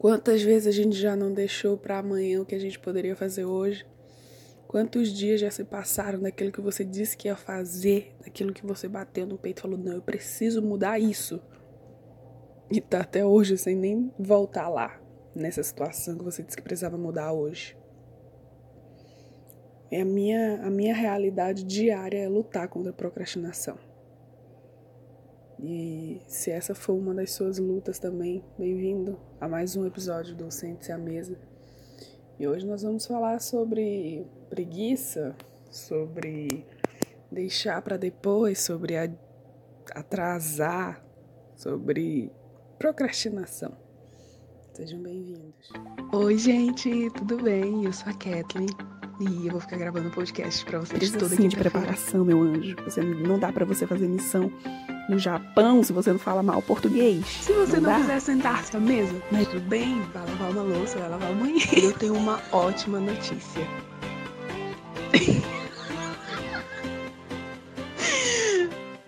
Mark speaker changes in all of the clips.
Speaker 1: Quantas vezes a gente já não deixou para amanhã o que a gente poderia fazer hoje? Quantos dias já se passaram daquilo que você disse que ia fazer, daquilo que você bateu no peito e falou: não, eu preciso mudar isso. E tá até hoje sem nem voltar lá, nessa situação que você disse que precisava mudar hoje. É a minha, a minha realidade diária é lutar contra a procrastinação. E se essa for uma das suas lutas também, bem-vindo a mais um episódio do Sente-se à Mesa. E hoje nós vamos falar sobre preguiça, sobre deixar para depois, sobre atrasar, sobre procrastinação. Sejam bem-vindos. Oi, gente, tudo bem? Eu sou a Kathleen e eu vou ficar gravando podcast para vocês Precisa toda sim de preparação, meu anjo. Você não dá para você fazer missão no Japão se você não fala mal português.
Speaker 2: Se você não, não quiser sentar-se à mesa, mas tudo bem, vai lavar uma louça, vai lavar o banheiro.
Speaker 1: Eu tenho uma ótima notícia.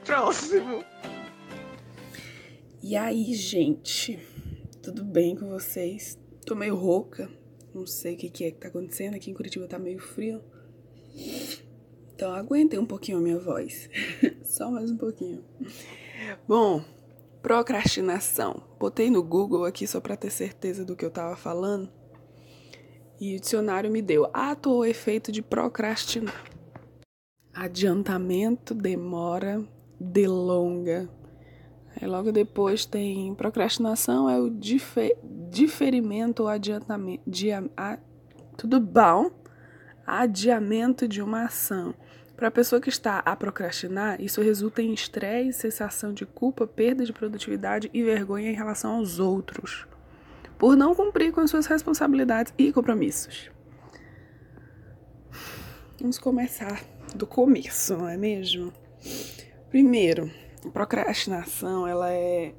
Speaker 2: Próximo.
Speaker 1: E aí, gente? Tudo bem com vocês? Tô meio rouca, não sei o que, que é que tá acontecendo. Aqui em Curitiba tá meio frio. Então aguentem um pouquinho a minha voz. Só mais um pouquinho. Bom, procrastinação. Botei no Google aqui só para ter certeza do que eu tava falando. E o dicionário me deu ato ou efeito de procrastinar. Adiantamento, demora, delonga. Aí logo depois tem procrastinação, é o difer, diferimento ou adiantamento. Dia, a, tudo bom? Adiamento de uma ação. Para a pessoa que está a procrastinar, isso resulta em estresse, sensação de culpa, perda de produtividade e vergonha em relação aos outros, por não cumprir com as suas responsabilidades e compromissos. Vamos começar do começo, não é mesmo? Primeiro, procrastinação, ela é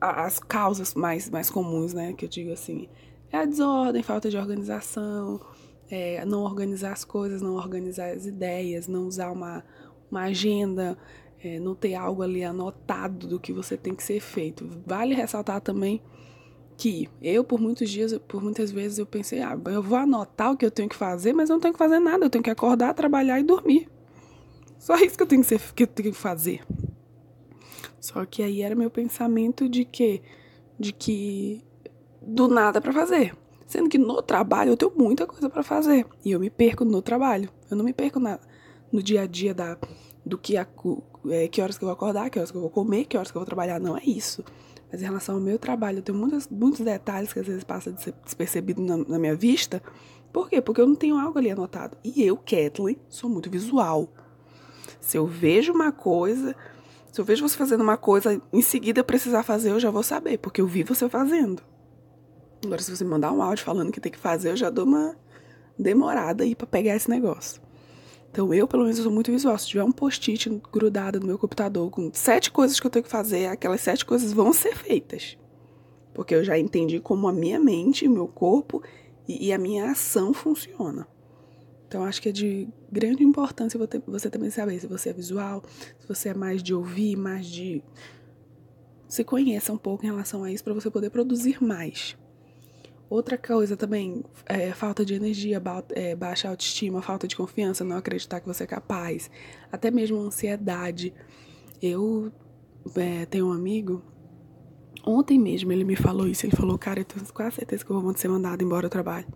Speaker 1: as causas mais, mais comuns, né, que eu digo assim, é a desordem, falta de organização, é, não organizar as coisas, não organizar as ideias, não usar uma, uma agenda, é, não ter algo ali anotado do que você tem que ser feito. Vale ressaltar também que eu, por muitos dias, por muitas vezes, eu pensei, ah, eu vou anotar o que eu tenho que fazer, mas eu não tenho que fazer nada, eu tenho que acordar, trabalhar e dormir. Só isso que eu tenho que, ser, que, eu tenho que fazer. Só que aí era meu pensamento de que, de que do nada para fazer. Sendo que no trabalho eu tenho muita coisa para fazer. E eu me perco no trabalho. Eu não me perco na, no dia a dia da, do que, a, é, que horas que eu vou acordar, que horas que eu vou comer, que horas que eu vou trabalhar. Não é isso. Mas em relação ao meu trabalho, eu tenho muitos, muitos detalhes que às vezes passam despercebido na, na minha vista. Por quê? Porque eu não tenho algo ali anotado. E eu, Kathleen, sou muito visual. Se eu vejo uma coisa, se eu vejo você fazendo uma coisa, em seguida precisar fazer, eu já vou saber, porque eu vi você fazendo. Agora, se você mandar um áudio falando que tem que fazer, eu já dou uma demorada aí para pegar esse negócio. Então, eu, pelo menos, sou muito visual. Se tiver um post-it grudado no meu computador com sete coisas que eu tenho que fazer, aquelas sete coisas vão ser feitas. Porque eu já entendi como a minha mente, o meu corpo e, e a minha ação funciona. Então, acho que é de grande importância você também saber se você é visual, se você é mais de ouvir, mais de. Se conheça um pouco em relação a isso para você poder produzir mais. Outra coisa também, é, falta de energia, ba é, baixa autoestima, falta de confiança, não acreditar que você é capaz, até mesmo ansiedade. Eu é, tenho um amigo, ontem mesmo ele me falou isso, ele falou, cara, eu tenho quase certeza que eu vou ser mandado embora do trabalho.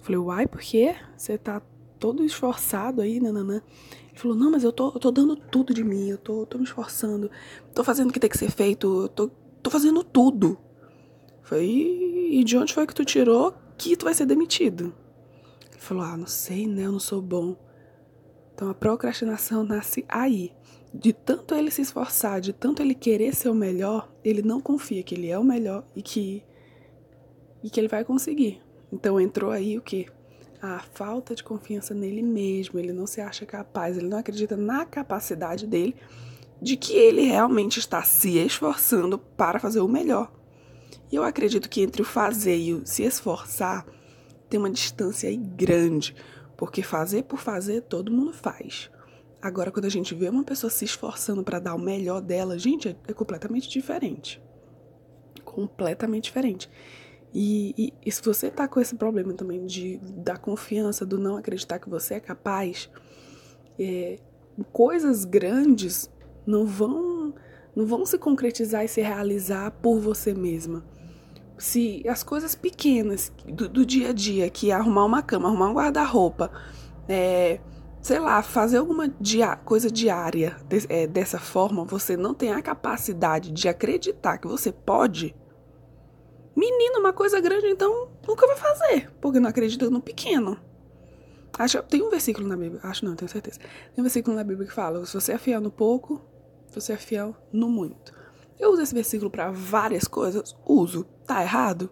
Speaker 1: Falei, uai, por quê? Você tá todo esforçado aí, nananã. Ele falou, não, mas eu tô, eu tô dando tudo de mim, eu tô, tô me esforçando, tô fazendo o que tem que ser feito, eu tô, tô fazendo tudo. Falei, e de onde foi que tu tirou que tu vai ser demitido? Ele falou, ah, não sei, né, eu não sou bom. Então a procrastinação nasce aí. De tanto ele se esforçar, de tanto ele querer ser o melhor, ele não confia que ele é o melhor e que, e que ele vai conseguir. Então entrou aí o que? A falta de confiança nele mesmo. Ele não se acha capaz, ele não acredita na capacidade dele de que ele realmente está se esforçando para fazer o melhor. E eu acredito que entre o fazer e o se esforçar tem uma distância aí grande, porque fazer por fazer todo mundo faz. Agora, quando a gente vê uma pessoa se esforçando para dar o melhor dela, gente, é, é completamente diferente completamente diferente. E, e, e, se você tá com esse problema também de da confiança, do não acreditar que você é capaz, é, coisas grandes não vão não vão se concretizar e se realizar por você mesma. Se as coisas pequenas do, do dia a dia, que é arrumar uma cama, arrumar um guarda-roupa, é, sei lá, fazer alguma dia, coisa diária de, é, dessa forma, você não tem a capacidade de acreditar que você pode, menino, uma coisa grande, então nunca vai fazer, porque não acredita no pequeno. Acho, tem um versículo na Bíblia, acho não, tenho certeza. Tem um versículo na Bíblia que fala: se você fiel no pouco, você é fiel no muito. Eu uso esse versículo para várias coisas, uso. Tá errado?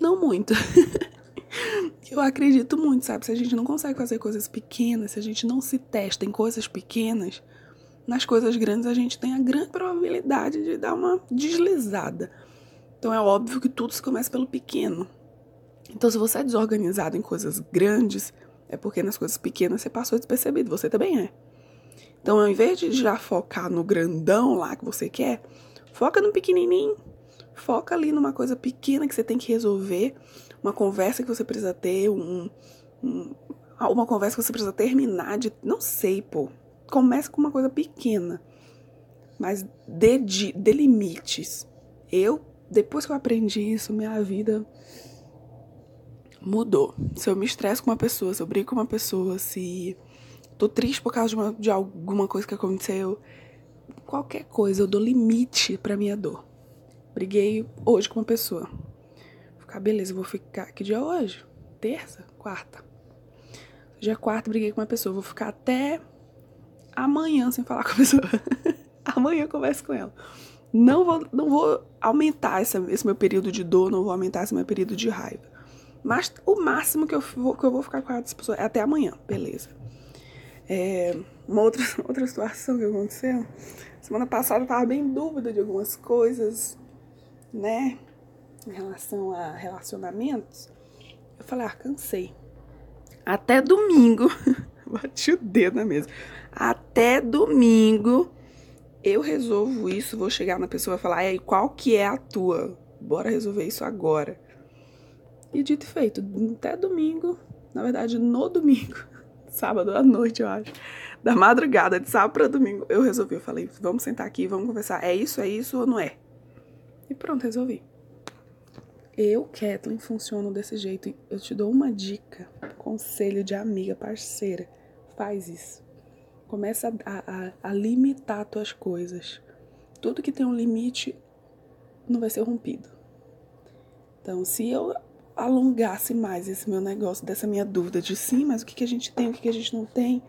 Speaker 1: Não muito. eu acredito muito, sabe? Se a gente não consegue fazer coisas pequenas, se a gente não se testa em coisas pequenas, nas coisas grandes a gente tem a grande probabilidade de dar uma deslizada. Então é óbvio que tudo se começa pelo pequeno. Então, se você é desorganizado em coisas grandes, é porque nas coisas pequenas você passou despercebido. Você também é. Então, ao invés de já focar no grandão lá que você quer, foca no pequenininho. Foca ali numa coisa pequena que você tem que resolver uma conversa que você precisa ter, um, um, uma conversa que você precisa terminar de. Não sei, pô. Comece com uma coisa pequena. Mas dê, dê limites. Eu, depois que eu aprendi isso, minha vida mudou. Se eu me estresso com uma pessoa, se eu brigo com uma pessoa, se tô triste por causa de, uma, de alguma coisa que aconteceu, qualquer coisa, eu dou limite pra minha dor. Briguei hoje com uma pessoa. Ah, beleza, eu vou ficar. Que dia é hoje? Terça? Quarta. Dia quarta, briguei com uma pessoa. Vou ficar até amanhã sem falar com a pessoa. amanhã eu converso com ela. Não vou, não vou aumentar essa, esse meu período de dor, não vou aumentar esse meu período de raiva. Mas o máximo que eu vou, que eu vou ficar com essa pessoa é até amanhã, beleza. É, uma outra, outra situação que aconteceu. Semana passada eu tava bem em dúvida de algumas coisas, né? em relação a relacionamentos, eu falei, ah, cansei. Até domingo, bati o dedo na mesa. Até domingo eu resolvo isso, vou chegar na pessoa e falar, aí qual que é a tua? Bora resolver isso agora. E dito e feito, até domingo, na verdade, no domingo, sábado à noite, eu acho, da madrugada, de sábado para domingo, eu resolvi. Eu falei, vamos sentar aqui, vamos conversar. É isso, é isso ou não é? E pronto, resolvi. Eu, Kathleen, funciono desse jeito. Eu te dou uma dica, conselho de amiga, parceira. Faz isso. Começa a, a, a limitar tuas coisas. Tudo que tem um limite não vai ser rompido. Então, se eu alongasse mais esse meu negócio, dessa minha dúvida de sim, mas o que, que a gente tem, o que, que a gente não tem,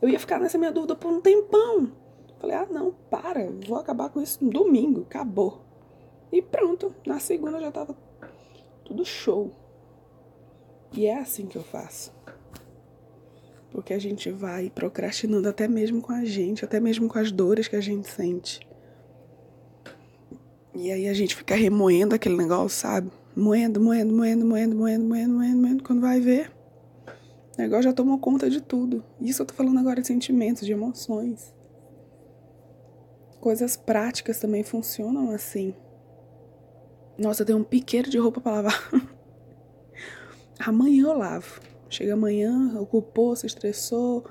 Speaker 1: eu ia ficar nessa minha dúvida por um tempão. Falei, ah, não, para, vou acabar com isso no domingo, acabou. E pronto, na segunda já tava tudo show. E é assim que eu faço. Porque a gente vai procrastinando até mesmo com a gente, até mesmo com as dores que a gente sente. E aí a gente fica remoendo aquele negócio, sabe? Moendo, moendo, moendo, moendo, moendo, moendo, moendo, moendo. Quando vai ver, o negócio já tomou conta de tudo. Isso eu tô falando agora de sentimentos, de emoções. Coisas práticas também funcionam assim. Nossa, eu tenho um piqueiro de roupa para lavar. amanhã eu lavo. Chega amanhã, ocupou, se estressou,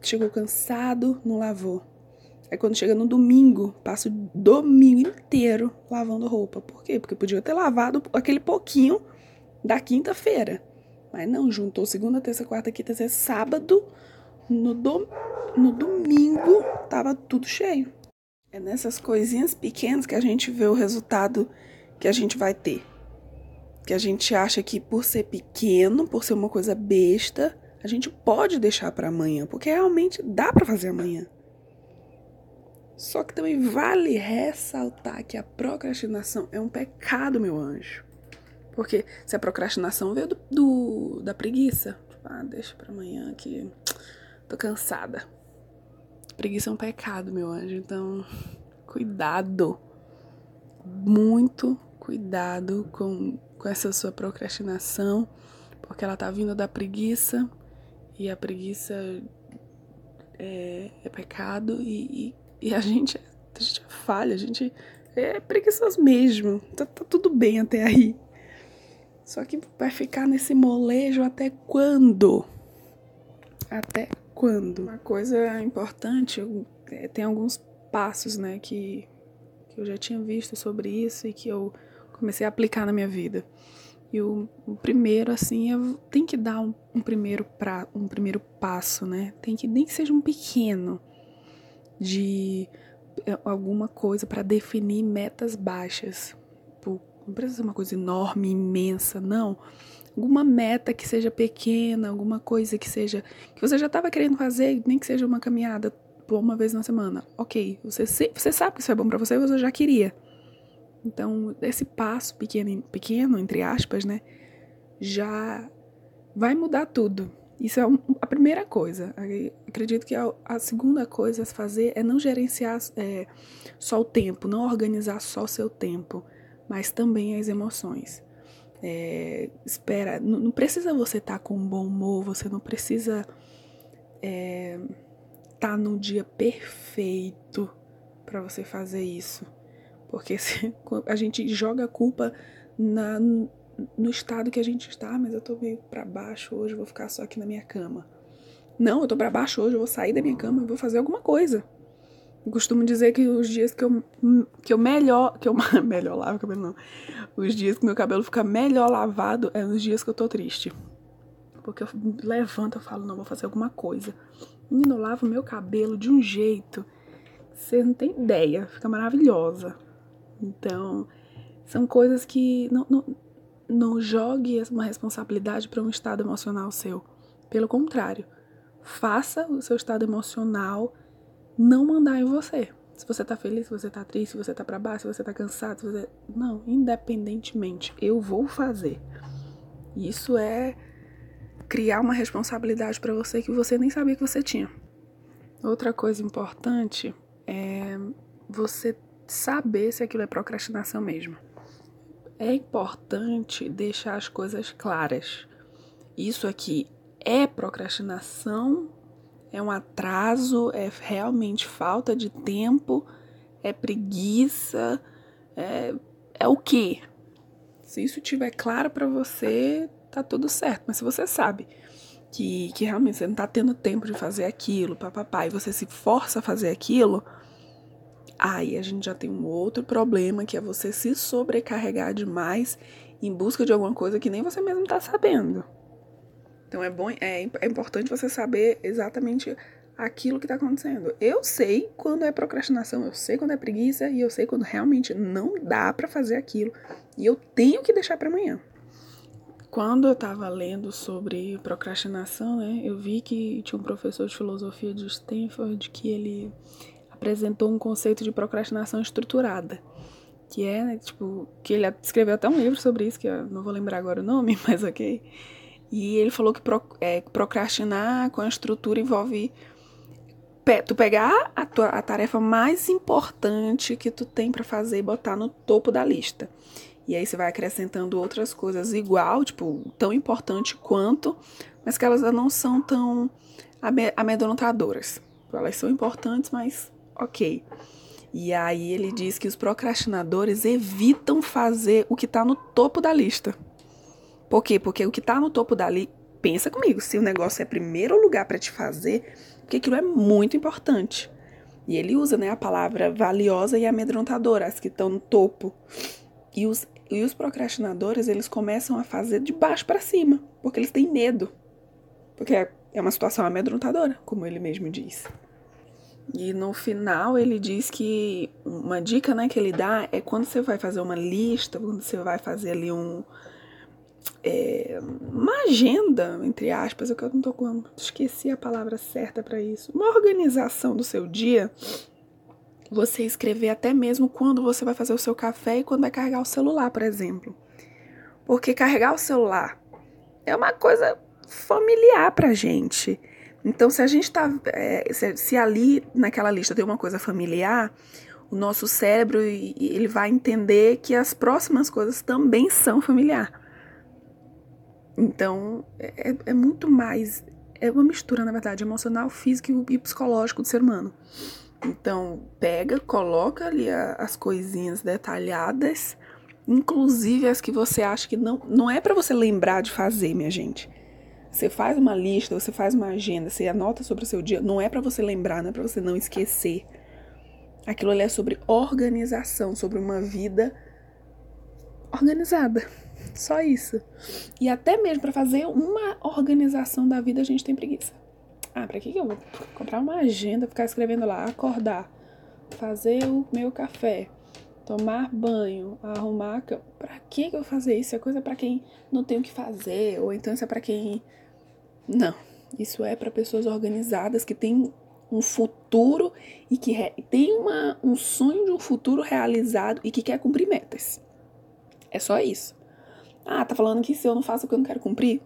Speaker 1: chegou cansado, não lavou. Aí quando chega no domingo, passo o domingo inteiro lavando roupa. Por quê? Porque podia ter lavado aquele pouquinho da quinta-feira. Mas não, juntou segunda, terça, quarta, quinta, sexta, sábado. No, do, no domingo tava tudo cheio. É nessas coisinhas pequenas que a gente vê o resultado que a gente vai ter. Que a gente acha que por ser pequeno, por ser uma coisa besta, a gente pode deixar para amanhã, porque realmente dá para fazer amanhã. Só que também vale ressaltar que a procrastinação é um pecado, meu anjo. Porque se a procrastinação veio do, do da preguiça, tipo, ah, deixa para amanhã que tô cansada. Preguiça é um pecado, meu anjo. Então, cuidado. Muito cuidado com, com essa sua procrastinação, porque ela tá vindo da preguiça e a preguiça é, é pecado e, e, e, a gente a gente é falha, a gente, é preguiçoso mesmo. Tá, tá tudo bem até aí. Só que vai ficar nesse molejo até quando? Até quando? Uma coisa importante, é, tem alguns passos, né, que, que eu já tinha visto sobre isso e que eu comecei a aplicar na minha vida. E o, o primeiro, assim, é, tem que dar um, um, primeiro pra, um primeiro passo, né? Tem que, nem que seja um pequeno, de é, alguma coisa para definir metas baixas. Não precisa ser uma coisa enorme, imensa, não. Alguma meta que seja pequena, alguma coisa que seja. que você já estava querendo fazer, nem que seja uma caminhada por uma vez na semana. Ok, você, você sabe que isso é bom para você, você já queria. Então, esse passo pequeno, pequeno, entre aspas, né, já vai mudar tudo. Isso é a primeira coisa. Acredito que a, segunda coisa a fazer é não gerenciar é, só o tempo, não organizar só o seu tempo mas também as emoções. É, espera, não, não, precisa você estar tá com um bom humor, você não precisa estar é, tá no dia perfeito para você fazer isso. Porque se, a gente joga a culpa na, no estado que a gente está, mas eu tô meio para baixo hoje, vou ficar só aqui na minha cama. Não, eu tô para baixo hoje, eu vou sair da minha cama e vou fazer alguma coisa. Eu costumo dizer que os dias que eu, que eu melhor. Que eu melhor lavo o cabelo, não. Os dias que meu cabelo fica melhor lavado é os dias que eu tô triste. Porque eu levanto e falo, não, vou fazer alguma coisa. Menino, eu lavo meu cabelo de um jeito. Você não tem ideia. Fica maravilhosa. Então, são coisas que não, não, não jogue uma responsabilidade para um estado emocional seu. Pelo contrário, faça o seu estado emocional não mandar em você. Se você tá feliz, se você tá triste, se você tá para baixo, se você tá cansado, se você... não, independentemente, eu vou fazer. Isso é criar uma responsabilidade para você que você nem sabia que você tinha. Outra coisa importante é você saber se aquilo é procrastinação mesmo. É importante deixar as coisas claras. Isso aqui é procrastinação é um atraso, é realmente falta de tempo, é preguiça, é, é o quê? Se isso estiver claro para você, tá tudo certo. Mas se você sabe que, que realmente você não tá tendo tempo de fazer aquilo, papapá, e você se força a fazer aquilo, aí a gente já tem um outro problema, que é você se sobrecarregar demais em busca de alguma coisa que nem você mesmo tá sabendo. Então é bom, é, é importante você saber exatamente aquilo que está acontecendo. Eu sei quando é procrastinação, eu sei quando é preguiça e eu sei quando realmente não dá para fazer aquilo e eu tenho que deixar para amanhã. Quando eu estava lendo sobre procrastinação, né, eu vi que tinha um professor de filosofia de Stanford que ele apresentou um conceito de procrastinação estruturada, que é, né, tipo, que ele escreveu até um livro sobre isso, que eu não vou lembrar agora o nome, mas ok e ele falou que pro, é, procrastinar com a estrutura envolve pe, tu pegar a, tua, a tarefa mais importante que tu tem para fazer e botar no topo da lista. E aí você vai acrescentando outras coisas igual, tipo, tão importante quanto, mas que elas não são tão amedrontadoras. Elas são importantes, mas ok. E aí ele diz que os procrastinadores evitam fazer o que está no topo da lista. Por quê? Porque o que está no topo dali, pensa comigo, se o negócio é primeiro lugar para te fazer, porque aquilo é muito importante. E ele usa né, a palavra valiosa e amedrontadora, as que estão no topo. E os, e os procrastinadores, eles começam a fazer de baixo para cima, porque eles têm medo. Porque é, é uma situação amedrontadora, como ele mesmo diz. E no final ele diz que uma dica né, que ele dá é quando você vai fazer uma lista, quando você vai fazer ali um, é, uma agenda, entre aspas, eu não tô com, esqueci a palavra certa para isso, uma organização do seu dia, você escrever até mesmo quando você vai fazer o seu café e quando vai carregar o celular, por exemplo. Porque carregar o celular é uma coisa familiar pra gente. Então, se a gente tá. É, se, se, ali naquela lista tem uma coisa familiar, o nosso cérebro ele vai entender que as próximas coisas também são familiar. Então, é, é, é muito mais. É uma mistura, na verdade, emocional, físico e psicológico do ser humano. Então, pega, coloca ali a, as coisinhas detalhadas, inclusive as que você acha que não, não é para você lembrar de fazer, minha gente. Você faz uma lista, você faz uma agenda, você anota sobre o seu dia, não é para você lembrar, não é para você não esquecer. Aquilo ali é sobre organização, sobre uma vida organizada. Só isso. E até mesmo para fazer uma organização da vida a gente tem preguiça. Ah, pra que, que eu vou comprar uma agenda, ficar escrevendo lá, acordar, fazer o meu café, tomar banho, arrumar a cama. Pra que, que eu vou fazer isso? É coisa para quem não tem o que fazer, ou então isso é pra quem. Não. Isso é para pessoas organizadas que têm um futuro e que tem uma, um sonho de um futuro realizado e que quer cumprir metas. É só isso. Ah, tá falando que se eu não faço o que eu não quero cumprir?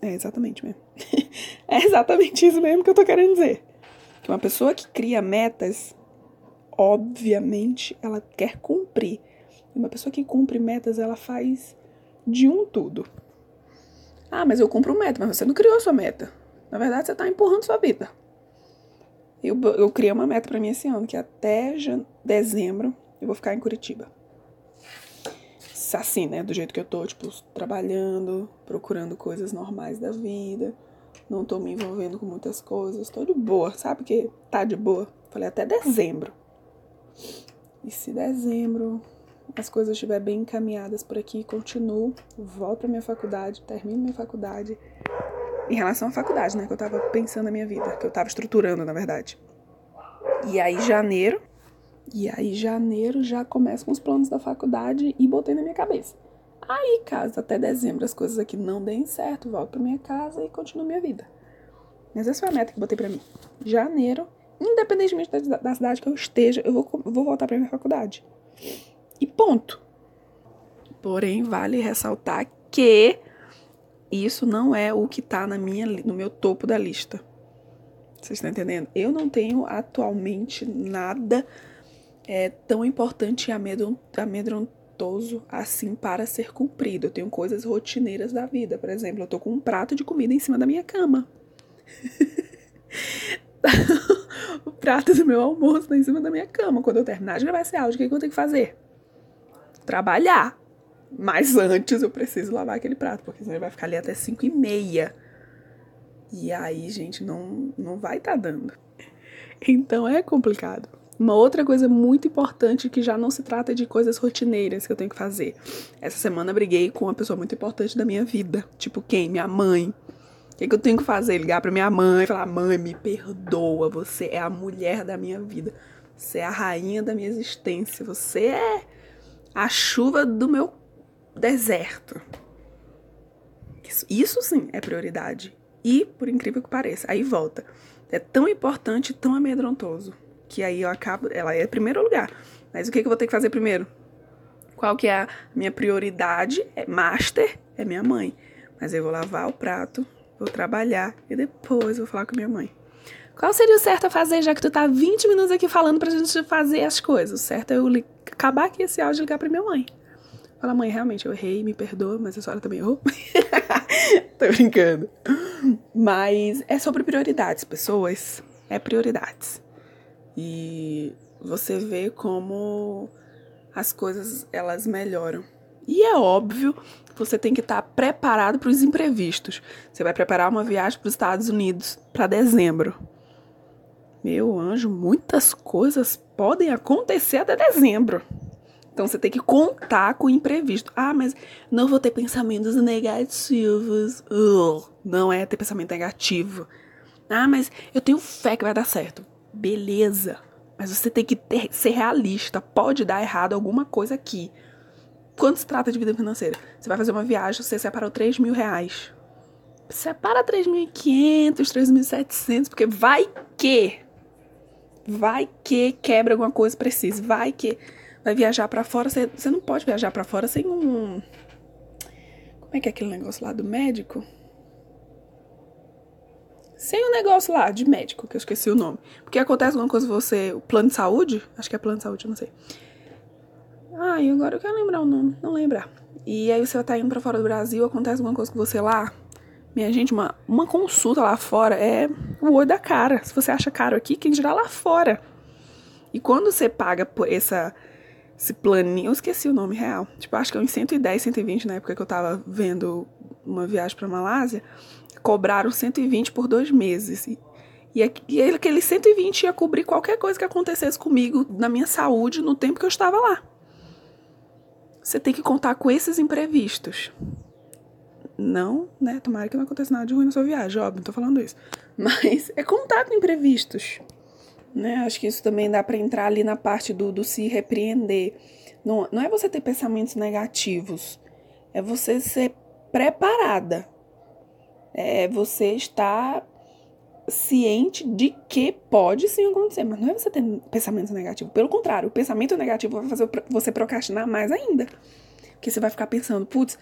Speaker 1: É exatamente mesmo. é exatamente isso mesmo que eu tô querendo dizer. Que uma pessoa que cria metas, obviamente, ela quer cumprir. E uma pessoa que cumpre metas, ela faz de um tudo. Ah, mas eu cumpro meta, mas você não criou sua meta. Na verdade, você tá empurrando sua vida. Eu, eu criei uma meta para mim esse ano, que até dezembro eu vou ficar em Curitiba assim, né? Do jeito que eu tô, tipo, trabalhando, procurando coisas normais da vida. Não tô me envolvendo com muitas coisas. Tô de boa, sabe que tá de boa? Falei até dezembro. E se dezembro as coisas estiverem bem encaminhadas por aqui, continuo, volto pra minha faculdade, termino minha faculdade. Em relação à faculdade, né? Que eu tava pensando na minha vida, que eu tava estruturando, na verdade. E aí, janeiro, e aí, janeiro, já começo com os planos da faculdade e botei na minha cabeça. Aí, caso até dezembro as coisas aqui não deem certo, volto pra minha casa e continuo minha vida. Mas essa foi a meta que botei pra mim. Janeiro, independentemente da, da cidade que eu esteja, eu vou, vou voltar pra minha faculdade. E ponto. Porém, vale ressaltar que isso não é o que tá na minha, no meu topo da lista. Vocês estão entendendo? Eu não tenho atualmente nada é tão importante e amedrontoso assim para ser cumprido. Eu tenho coisas rotineiras da vida. Por exemplo, eu tô com um prato de comida em cima da minha cama. o prato do meu almoço tá em cima da minha cama. Quando eu terminar de gravar esse áudio, o que, que eu tenho que fazer? Trabalhar. Mas antes eu preciso lavar aquele prato, porque senão ele vai ficar ali até 5 e meia. E aí, gente, não, não vai estar tá dando. Então é complicado. Uma outra coisa muito importante que já não se trata de coisas rotineiras que eu tenho que fazer. Essa semana briguei com uma pessoa muito importante da minha vida. Tipo quem? Minha mãe. O que, que eu tenho que fazer? Ligar pra minha mãe e falar: Mãe, me perdoa. Você é a mulher da minha vida. Você é a rainha da minha existência. Você é a chuva do meu deserto. Isso, isso sim é prioridade. E, por incrível que pareça, aí volta. É tão importante, tão amedrontoso que aí eu acabo, ela é primeiro lugar. Mas o que, que eu vou ter que fazer primeiro? Qual que é a minha prioridade? É master, é minha mãe. Mas eu vou lavar o prato, vou trabalhar e depois vou falar com minha mãe. Qual seria o certo a fazer, já que tu tá 20 minutos aqui falando pra gente fazer as coisas? O certo é eu acabar aqui esse áudio e ligar pra minha mãe. Fala, mãe, realmente eu errei, me perdoa, mas a senhora também errou. Tô brincando. Mas é sobre prioridades, pessoas. É prioridades. E você vê como as coisas elas melhoram. E é óbvio que você tem que estar preparado para os imprevistos. Você vai preparar uma viagem para os Estados Unidos para dezembro. Meu anjo, muitas coisas podem acontecer até dezembro. Então você tem que contar com o imprevisto. Ah, mas não vou ter pensamentos negativos. Uh, não é ter pensamento negativo. Ah, mas eu tenho fé que vai dar certo beleza. Mas você tem que ter, ser realista. Pode dar errado alguma coisa aqui. Quando se trata de vida financeira, você vai fazer uma viagem, você separou 3 mil reais. Separa 3.500, 3.700, porque vai que. Vai que quebra alguma coisa, precisa. Vai que. Vai viajar para fora. Você, não pode viajar para fora sem um. Como é que é aquele negócio lá do médico? sem o um negócio lá de médico, que eu esqueci o nome. Porque acontece alguma coisa você, o plano de saúde, acho que é plano de saúde, não sei. Ai, agora eu quero lembrar o nome, não lembrar. E aí você tá indo pra fora do Brasil, acontece alguma coisa com você lá. Minha gente, uma, uma consulta lá fora é o olho da cara. Se você acha caro aqui, quem dirá lá fora. E quando você paga por essa, esse planinho, eu esqueci o nome real. Tipo, acho que é uns 110, 120 na época que eu tava vendo uma viagem pra Malásia. Cobraram 120 por dois meses. E, e aquele 120 ia cobrir qualquer coisa que acontecesse comigo na minha saúde no tempo que eu estava lá. Você tem que contar com esses imprevistos. Não, né? Tomara que não aconteça nada de ruim na sua viagem, óbvio, não tô falando isso. Mas é contar com imprevistos. Né? Acho que isso também dá para entrar ali na parte do, do se repreender. Não, não é você ter pensamentos negativos, é você ser preparada. É você estar ciente de que pode sim acontecer, mas não é você ter pensamento negativo. Pelo contrário, o pensamento negativo vai fazer você procrastinar mais ainda. Porque você vai ficar pensando, putz,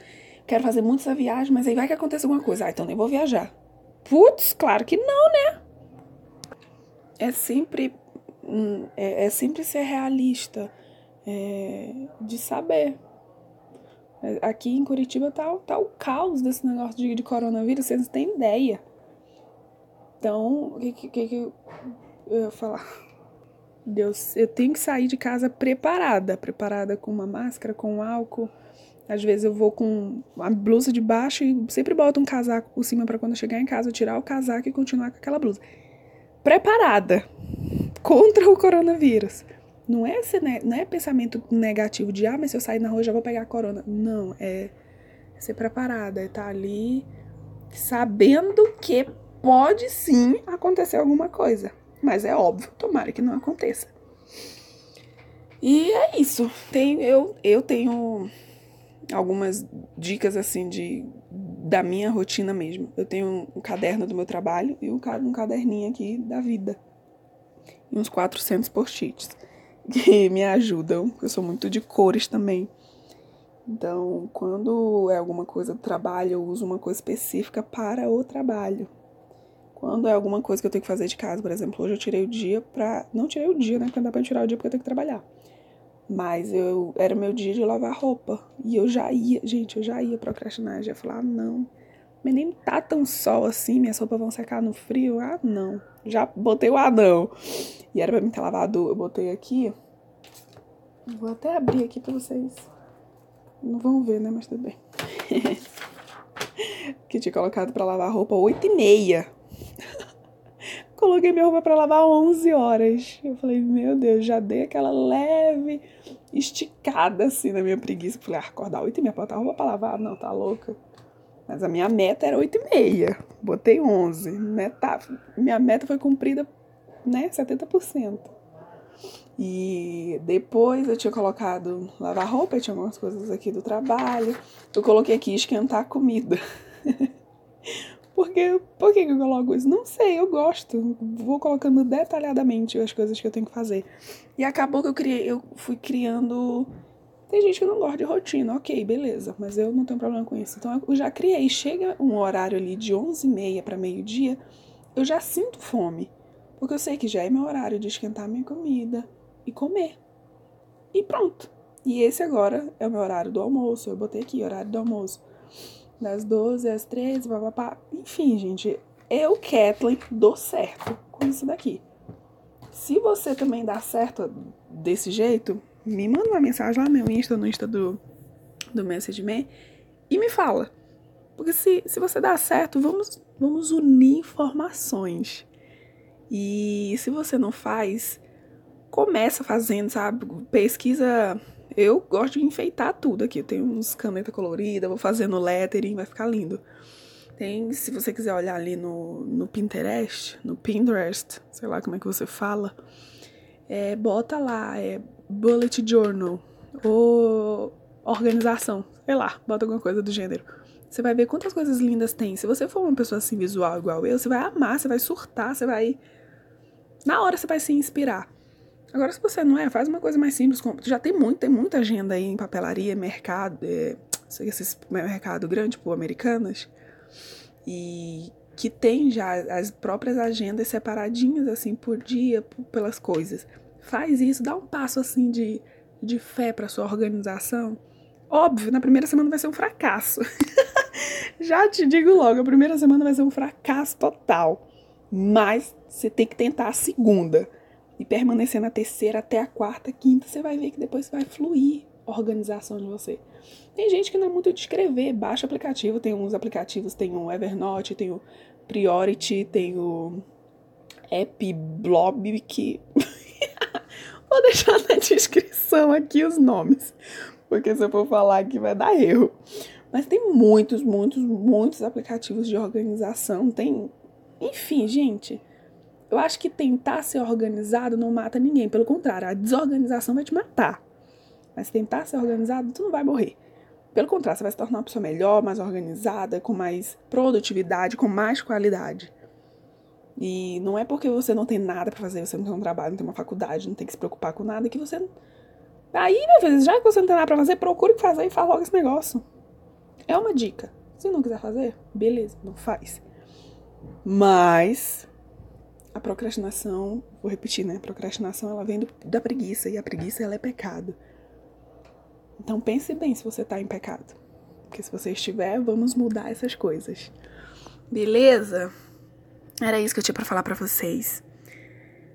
Speaker 1: quero fazer muito essa viagem, mas aí vai que acontece alguma coisa. Ah, então nem vou viajar. Putz, claro que não, né? É sempre, hum, é, é sempre ser realista, é, de saber. É, aqui em Curitiba tá, tá o caos desse negócio de, de coronavírus, vocês não têm ideia. Então, o que, que, que eu ia falar? Deus, eu tenho que sair de casa preparada, preparada com uma máscara, com álcool. Às vezes eu vou com a blusa de baixo e sempre boto um casaco por cima para quando eu chegar em casa eu tirar o casaco e continuar com aquela blusa. Preparada contra o coronavírus. Não é, esse, não é pensamento negativo de, ah, mas se eu sair na rua já vou pegar a corona. Não, é ser preparada, é estar tá ali sabendo que pode sim acontecer alguma coisa. Mas é óbvio, tomara que não aconteça. E é isso. Tem, eu, eu tenho algumas dicas assim de da minha rotina mesmo. Eu tenho um caderno do meu trabalho e um, caderninho aqui da vida. E uns 400 post-its que me ajudam. Eu sou muito de cores também. Então, quando é alguma coisa do trabalho, eu uso uma coisa específica para o trabalho. Quando é alguma coisa que eu tenho que fazer de casa, por exemplo, hoje eu tirei o dia pra. Não tirei o dia, né? Porque não dá pra tirar o dia porque eu tenho que trabalhar. Mas eu era meu dia de lavar roupa. E eu já ia, gente, eu já ia procrastinar. Já falar, ah, não. Mas nem tá tão sol assim, minhas roupas vão secar no frio. Ah, não. Já botei o anão. E era pra mim ter lavado. Eu botei aqui. Vou até abrir aqui pra vocês. Não vão ver, né? Mas tudo bem. que tinha colocado pra lavar roupa 8 e meia. Coloquei minha roupa para lavar 11 horas. Eu falei, meu Deus, já dei aquela leve esticada assim na minha preguiça. Falei, ah, acordar 8 e meia, botar roupa pra lavar? Não, tá louca. Mas a minha meta era 8 e meia. Botei 11. Meta, minha meta foi cumprida, né, 70%. E depois eu tinha colocado lavar roupa, tinha algumas coisas aqui do trabalho. Eu coloquei aqui esquentar comida. Porque, por que eu coloco isso? Não sei, eu gosto. Vou colocando detalhadamente as coisas que eu tenho que fazer. E acabou que eu criei, eu fui criando. Tem gente que não gosta de rotina, ok, beleza, mas eu não tenho problema com isso. Então eu já criei. Chega um horário ali de 11h30 para meio-dia, eu já sinto fome. Porque eu sei que já é meu horário de esquentar minha comida e comer. E pronto. E esse agora é o meu horário do almoço. Eu botei aqui, horário do almoço das 12 às 13, papapá. Enfim, gente, eu, Kathleen, dou certo com isso daqui. Se você também dá certo desse jeito, me manda uma mensagem lá no meu Insta, no Insta do, do Message Me, e me fala. Porque se, se você dá certo, vamos, vamos unir informações. E se você não faz, começa fazendo, sabe? Pesquisa eu gosto de enfeitar tudo aqui. Eu tenho uns caneta colorida, vou fazendo lettering, vai ficar lindo. Tem, se você quiser olhar ali no, no Pinterest, no Pinterest, sei lá como é que você fala, é, bota lá, é bullet journal ou organização, sei lá, bota alguma coisa do gênero. Você vai ver quantas coisas lindas tem. Se você for uma pessoa assim visual igual eu, você vai amar, você vai surtar, você vai. Na hora você vai se inspirar. Agora, se você não é, faz uma coisa mais simples. Já tem muito, tem muita agenda aí em papelaria, mercado, é, esses mercado grande, tipo Americanas, e que tem já as próprias agendas separadinhas, assim, por dia, por, pelas coisas. Faz isso, dá um passo, assim, de, de fé para sua organização. Óbvio, na primeira semana vai ser um fracasso. já te digo logo, a primeira semana vai ser um fracasso total. Mas você tem que tentar a segunda e permanecer na terceira até a quarta, quinta, você vai ver que depois vai fluir a organização de você. Tem gente que não é muito de escrever, baixa aplicativo, tem uns aplicativos, tem o Evernote, tem o Priority, tem o AppBlob, que vou deixar na descrição aqui os nomes, porque se eu for falar aqui vai dar erro. Mas tem muitos, muitos, muitos aplicativos de organização, tem enfim, gente, eu acho que tentar ser organizado não mata ninguém. Pelo contrário, a desorganização vai te matar. Mas tentar ser organizado, tu não vai morrer. Pelo contrário, você vai se tornar uma pessoa melhor, mais organizada, com mais produtividade, com mais qualidade. E não é porque você não tem nada para fazer, você não tem um trabalho, não tem uma faculdade, não tem que se preocupar com nada, que você. Aí, meu filho, já que você não tem nada pra fazer, procure fazer e faz logo esse negócio. É uma dica. Se não quiser fazer, beleza, não faz. Mas a procrastinação, vou repetir, né? A procrastinação ela vem do, da preguiça e a preguiça ela é pecado. Então pense bem se você está em pecado. Porque se você estiver, vamos mudar essas coisas. Beleza? Era isso que eu tinha para falar para vocês.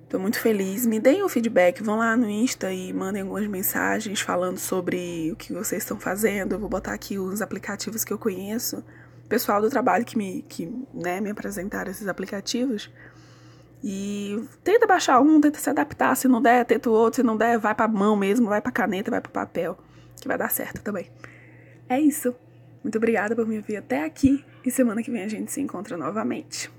Speaker 1: Tô muito feliz. Me deem o um feedback, vão lá no Insta e mandem algumas mensagens falando sobre o que vocês estão fazendo. Eu vou botar aqui os aplicativos que eu conheço pessoal do trabalho que me, que, né, me apresentaram esses aplicativos. E tenta baixar um, tenta se adaptar. Se não der, tenta o outro. Se não der, vai pra mão mesmo, vai pra caneta, vai pro papel. Que vai dar certo também. É isso. Muito obrigada por me ouvir até aqui. E semana que vem a gente se encontra novamente.